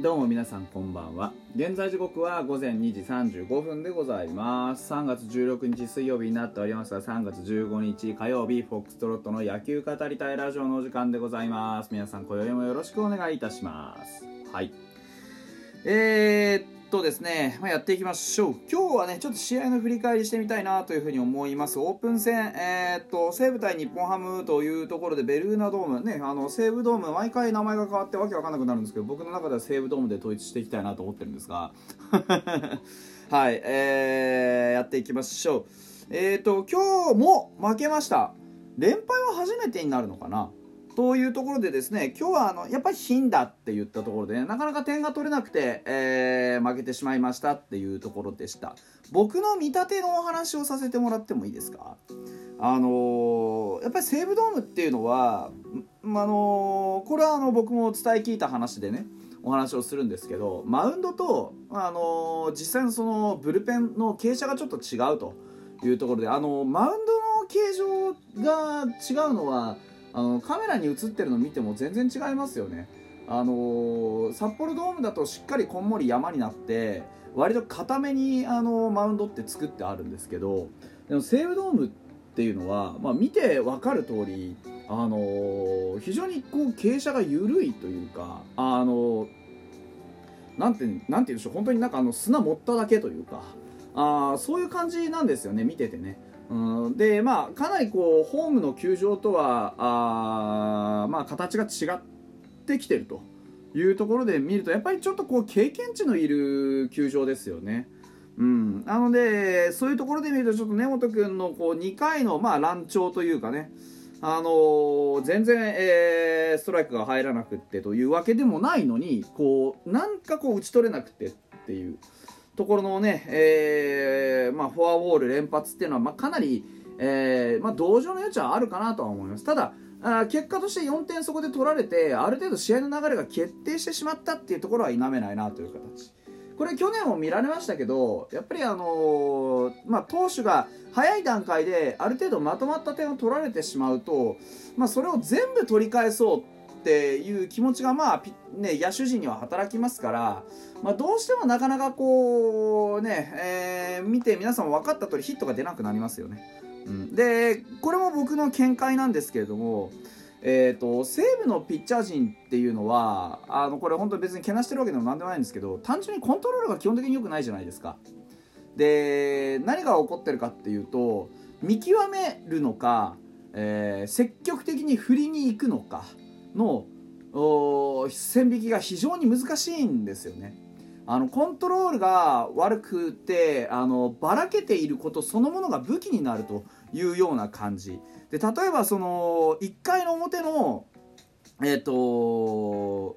どうも皆さんこんばんは。現在時刻は午前2時35分でございます。3月16日水曜日になっておりますが3月15日火曜日フォックストロットの野球語りたいラジオのお時間でございます。皆さん今宵もよろしくお願いいたします。はい。えー、っとですね、まあ、やっていきましょう。今日はねちょっと試合の振り返りしてみたいなというふうに思います。オープン戦えー、っと西武対日本ハムというところでベルーナドームねあの西武ドーム毎回名前が変わってわけわかんなくなるんですけど僕の中では西武ドームで統一していきたいなと思ってるんですが。はいえー、やっていきましょう。えー、っと今日も負けました。連敗は初めてになるのかな？というところでですね今日はあのやっぱり貧だって言ったところで、ね、なかなか点が取れなくて、えー、負けてしまいましたっていうところでした。僕の見立てのお話をさせてもらってもいいですか？あのー、やっぱり西武ドームっていうのは、まあのー、これはあの僕も伝え聞いた話でねお話をするんですけどマウンドと、あの実際のそのブルペンの傾斜がちょっと違うというところで、あのマウンドの形状が違うのはあのカメラに映ってるの見ても全然違いますよねあのー、札幌ドームだとしっかりこんもり山になって割と固めにあのマウンドって作ってあるんですけどでも西武ドームっていうのは、まあ、見て分かる通りあのー、非常にこう傾斜が緩いというかあのー、なんてなんて言うんでしょう本当になんかあの砂持っただけというかあそういう感じなんですよね見ててね。でまあかなりこうホームの球場とはあまあ形が違ってきてるというところで見るとやっぱりちょっとこう経験値のいる球場ですよね。うん、なのでそういうところで見るとちょっと根本君のこう2回のまあ乱調というかねあのー、全然、えー、ストライクが入らなくてというわけでもないのにこうなんかこう打ち取れなくてっていう。ところのね、えー、まあ、フォアボール連発っていうのは、まあ、かなり、えー、まあ、同情の余地はあるかなとは思います。ただ、あ結果として4点そこで取られて、ある程度試合の流れが決定してしまったっていうところは否めないなという形。これ去年も見られましたけど、やっぱりあのー、まあ、投手が早い段階である程度まとまった点を取られてしまうと、まあ、それを全部取り返そうっていう気持ちがまあ、ね、野手陣には働きますから、まあ、どうしてもなかなかこうね、えー、見て皆さん分かった通りヒットが出なくなりますよね。うん、でこれも僕の見解なんですけれども、えーと、西武のピッチャー陣っていうのはあのこれ本当に別にけなしてるわけでもなんでもないんですけど単純にコントロールが基本的に良くないじゃないですか。で何が起こってるかっていうと見極めるのか、えー、積極的に振りに行くのか。の線引きが非常に難しいんですよね。あのコントロールが悪くてあのばらけていることそのものが武器になるというような感じで例えばその1回の表のえっ、ー、と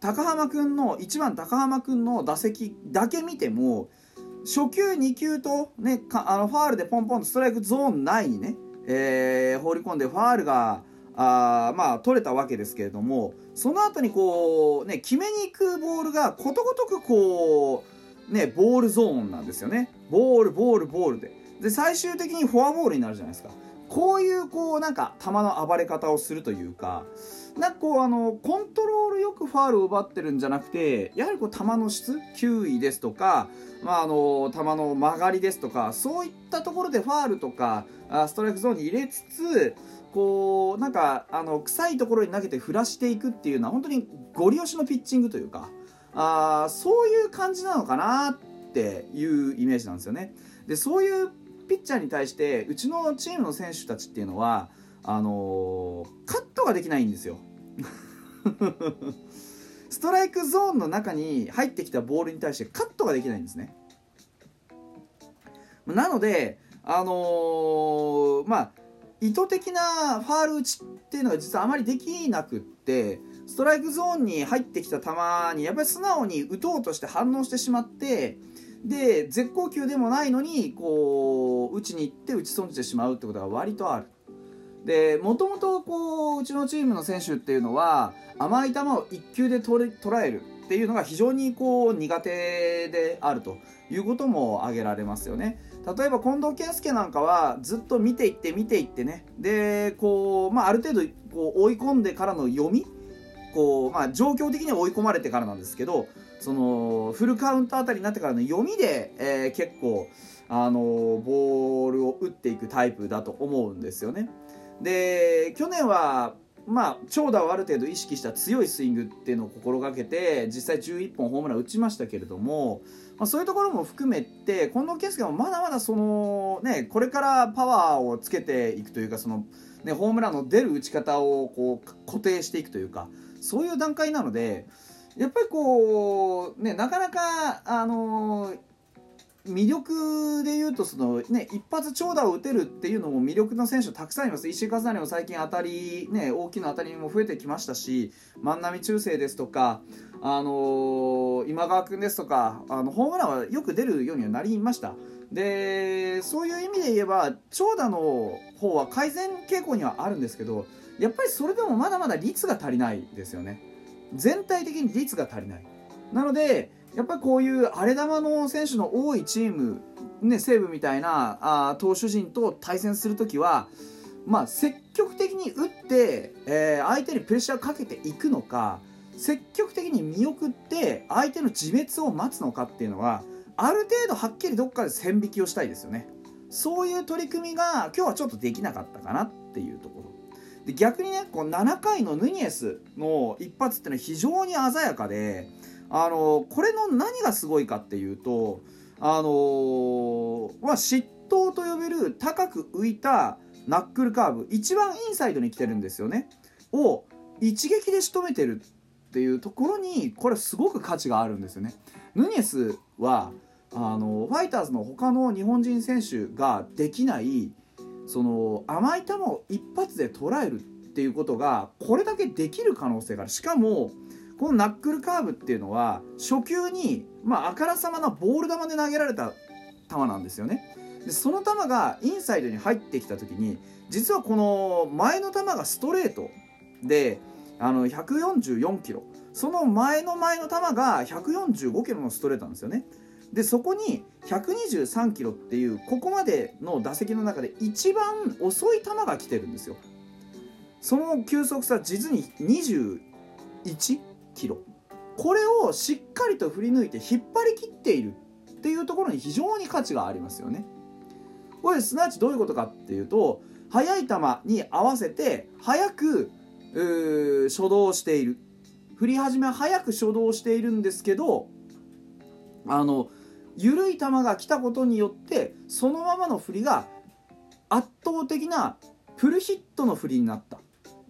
高浜君の1番高浜君の打席だけ見ても初球2球と、ね、あのファールでポンポンとストライクゾーン内にね、えー、放り込んでファールがあまあ取れたわけですけれどもその後にこうね決めに行くボールがことごとくこうねボールゾーンなんですよね。ボールボールボールで。で最終的にフォアボールになるじゃないですか。こういうこうなんか球の暴れ方をするというかなんかこうあのコントロールよくファールを奪ってるんじゃなくてやはりこう球の質球威ですとか、まあ、あの球の曲がりですとかそういったところでファールとかストライクゾーンに入れつつこうなんかあの臭いところに投げて振らしていくっていうのは本当にゴリ押しのピッチングというかあそういう感じなのかなっていうイメージなんですよね。でそういうピッチャーに対してうちのチームの選手たちっていうのはあのー、カットができないんですよ。ストライクゾーンの中に入ってきたボールに対してカットができないんですね。なので、あのー、まあ、意図的なファール打ちっていうのが実はあまりできなくってストライクゾーンに入ってきた球にやっぱり素直に打とうとして反応してしまってで絶好球でもないのにこう打ちに行って打ち損じてしまうってことが割とある。でもともとこううちのチームの選手っていうのは甘い球を1球で捉えるっていうのが非常にこう苦手であるということも挙げられますよね。例えば近藤健介なんかはずっと見ていって見ていってねでこう、まあ、ある程度こう追い込んでからの読み構、まあ、状況的には追い込まれてからなんですけどそのフルカウントあたりになってからの読みで、えー、結構、あのボールを打っていくタイプだと思うんですよね。で去年はまあ、長打をある程度意識した強いスイングっていうのを心がけて実際11本ホームラン打ちましたけれども、まあ、そういうところも含めて近藤健介もまだまだその、ね、これからパワーをつけていくというかその、ね、ホームランの出る打ち方をこう固定していくというかそういう段階なのでやっぱりこう、ね、なかなか、あのー魅力で言うとその、ね、一発長打を打てるっていうのも魅力の選手たくさんいます。石井和成も最近当たり、ね、大きな当たりも増えてきましたし万波中正ですとか、あのー、今川君ですとかあのホームランはよく出るようにはなりました。でそういう意味で言えば長打の方は改善傾向にはあるんですけどやっぱりそれでもまだまだ率が足りないですよね。全体的に率が足りない。なのでやっぱりこういう荒れ球の選手の多いチーム、ね、西武みたいなあ投手陣と対戦するときは、まあ、積極的に打って、えー、相手にプレッシャーをかけていくのか積極的に見送って相手の自滅を待つのかっていうのはある程度はっきりどっかで線引きをしたいですよね。そういう取り組みが今日はちょっとできなかったかなっていうところ。で逆にねこう7回のヌニエスの一発っていうのは非常に鮮やかであのこれの何がすごいかっていうとあのまあ、嫉妬と呼べる高く浮いたナックルカーブ一番インサイドに来てるんですよねを一撃で仕留めてるっていうところにこれすごく価値があるんですよね。ヌニエスはあのファイターズの他の日本人選手ができないその甘い球を一発で捉えるっていうことがこれだけできる可能性があるしかもこのナックルカーブっていうのは初球に、まあ、あからさまなボール球で投げられた球なんですよね。でその球がインサイドに入ってきた時に実はこの前の球がストレートであの144キロ。その前の前の球が145キロのストレートなんですよね。でそこに123キロっていうここまでの打席の中で一番遅い球が来てるんですよ。その球速差実に21キロ。これをしっかりと振り抜いて引っ張り切っているっていうところに非常に価値がありますよね。これすなわちどういうことかっていうと速い球に合わせて速く初動している。振り始めは早く初動しているんですけどあの緩い球が来たことによってそのままの振りが圧倒的なフルヒットの振りになった。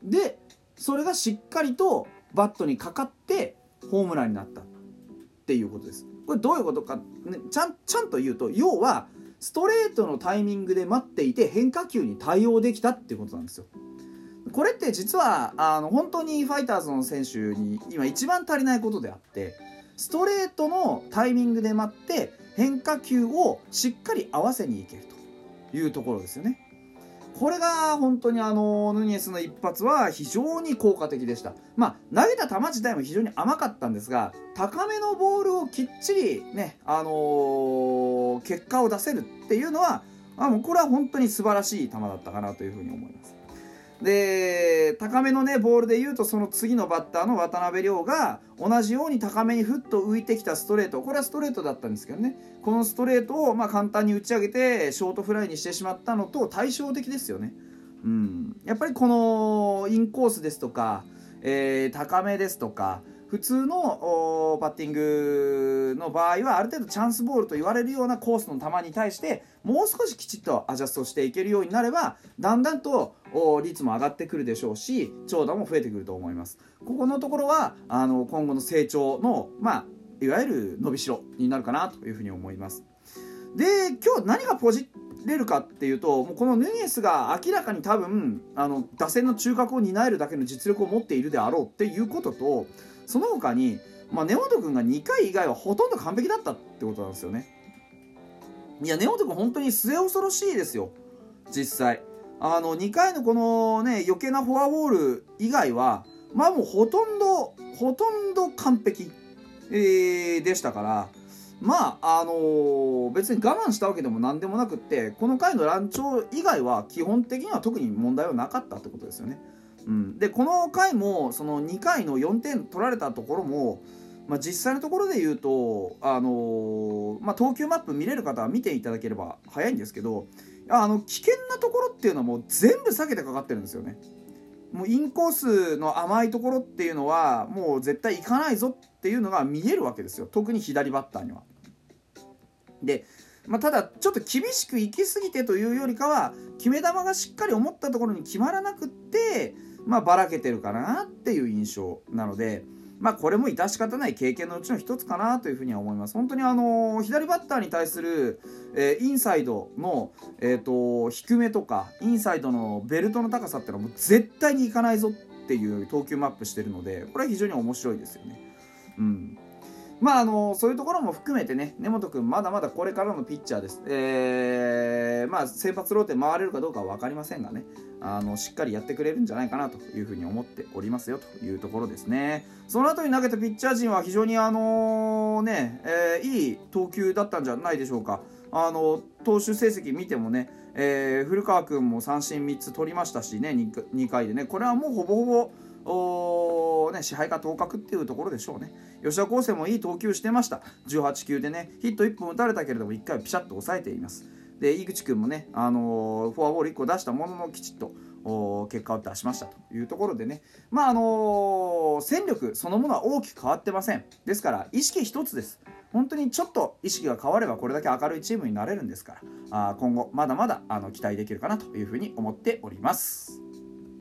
でそれがしっかりとバットにかかっホームランになったっていうことです。これどういうことか、ね、ちゃんちゃんと言うと要はストレートのタイミングで待っていて変化球に対応できたっていうことなんですよ。これって実はあの本当にファイターズの選手に今一番足りないことであってストレートのタイミングで待って変化球をしっかり合わせにいけるというところですよね。これが本当にあのヌニエスの一発は非常に効果的でした。まあ、投げた球自体も非常に甘かったんですが、高めのボールをきっちりね、あのー、結果を出せるっていうのは、あもうこれは本当に素晴らしい球だったかなというふうに思います。で高めのねボールで言うとその次のバッターの渡辺亮が同じように高めにふっと浮いてきたストレート。これはストレートだったんですけどね。このストレートをま簡単に打ち上げてショートフライにしてしまったのと対照的ですよね。うん、やっぱりこのインコースですとか、えー、高めですとか普通のバッティングの場合はある程度チャンスボールと言われるようなコースの球に対してもう少しきちっとアジャストしていけるようになればだんだんと率も上がってくるでしょうし長打も増えてくると思います。ここのところはあの今後の成長のまあいわゆる伸びしろになるかなというふうに思います。で今日何がポジれるかっていうともうこのヌニエスが明らかに多分あの打線の中核を担えるだけの実力を持っているであろうっていうこととその他に、まあ、根本君が2回以外はほとんど完璧だったってことなんですよね。いや根本君本当に末恐ろしいですよ。実際。あの2回のこのね余計なフォアボール以外はまあもうほとんどほとんど完璧、えー、でしたからまああのー、別に我慢したわけでも何でもなくってこの回の乱調以外は基本的には特に問題はなかったってことですよねうん、でこの回もその2回の4点取られたところも、まあ、実際のところで言うと、あのー、まあ、投球マップ見れる方は見ていただければ早いんですけどあの危険なところっていうのはもう全部避けてかかってるんですよね。もうインコースの甘いところっていうのはもう絶対行かないぞっていうのが見えるわけですよ特に左バッターには。でまあ、ただちょっと厳しく行き過ぎてというよりかは決め球がしっかり思ったところに決まらなくってまあばらけてるかなっていう印象なので。まあこれも致し方ない経験のうちの一つかなというふうには思います。本当にあの左バッターに対する、えー、インサイドの、えーと、低めとかインサイドのベルトの高さっていうのはもう絶対にいかないぞっていう投球マップしてるのでこれは非常に面白いですよね。うんまああのそういうところも含めてね根本君まだまだこれからのピッチャーです、えー、まあ先発ローテ回れるかどうかは分かりませんがねあのしっかりやってくれるんじゃないかなというふうに思っておりますよというところですね。その後に投げたピッチャー陣は非常にあのね、えー、いい投球だったんじゃないでしょうか。あの投手成績見てもね、え、古川君も三振3つ取りましたしね 2, 2回でねこれはもうほぼほぼお、ね、支配下当確っていうところでしょうね。吉田康生もいい投球してました。18球でねヒット1本打たれたけれども1回はピシャッと抑えています。で井口君もね、あのー、フォアボール1個出したもののきちっと結果を出しましたというところでね。まああのー、戦力そのものは大きく変わってません。ですから意識一つです。本当にちょっと意識が変わればこれだけ明るいチームになれるんですからあ今後まだまだあの期待できるかなというふうに思っております。